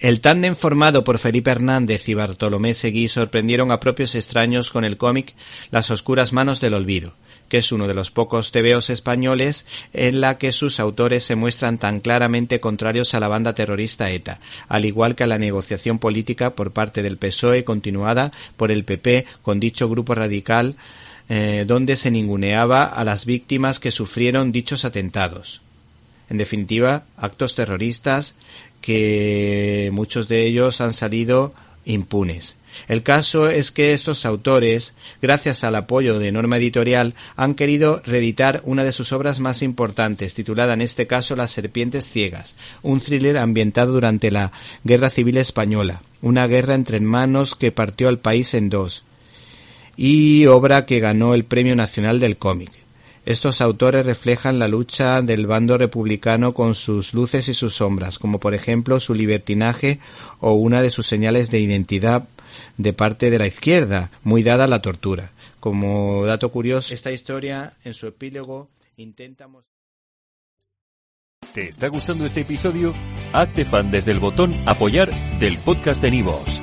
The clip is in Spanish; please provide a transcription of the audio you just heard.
El tándem formado por Felipe Hernández y Bartolomé Seguí sorprendieron a propios extraños con el cómic Las oscuras manos del olvido, que es uno de los pocos tebeos españoles en la que sus autores se muestran tan claramente contrarios a la banda terrorista ETA, al igual que a la negociación política por parte del PSOE continuada por el PP con dicho grupo radical eh, donde se ninguneaba a las víctimas que sufrieron dichos atentados. En definitiva, actos terroristas que muchos de ellos han salido impunes. El caso es que estos autores, gracias al apoyo de Norma Editorial, han querido reeditar una de sus obras más importantes, titulada en este caso Las Serpientes Ciegas, un thriller ambientado durante la Guerra Civil Española, una guerra entre hermanos que partió al país en dos, y obra que ganó el Premio Nacional del Cómic. Estos autores reflejan la lucha del bando republicano con sus luces y sus sombras, como por ejemplo su libertinaje o una de sus señales de identidad de parte de la izquierda, muy dada la tortura. Como dato curioso, esta historia en su epílogo intenta ¿Te está gustando este episodio? Hazte fan desde el botón apoyar del podcast de Nivos.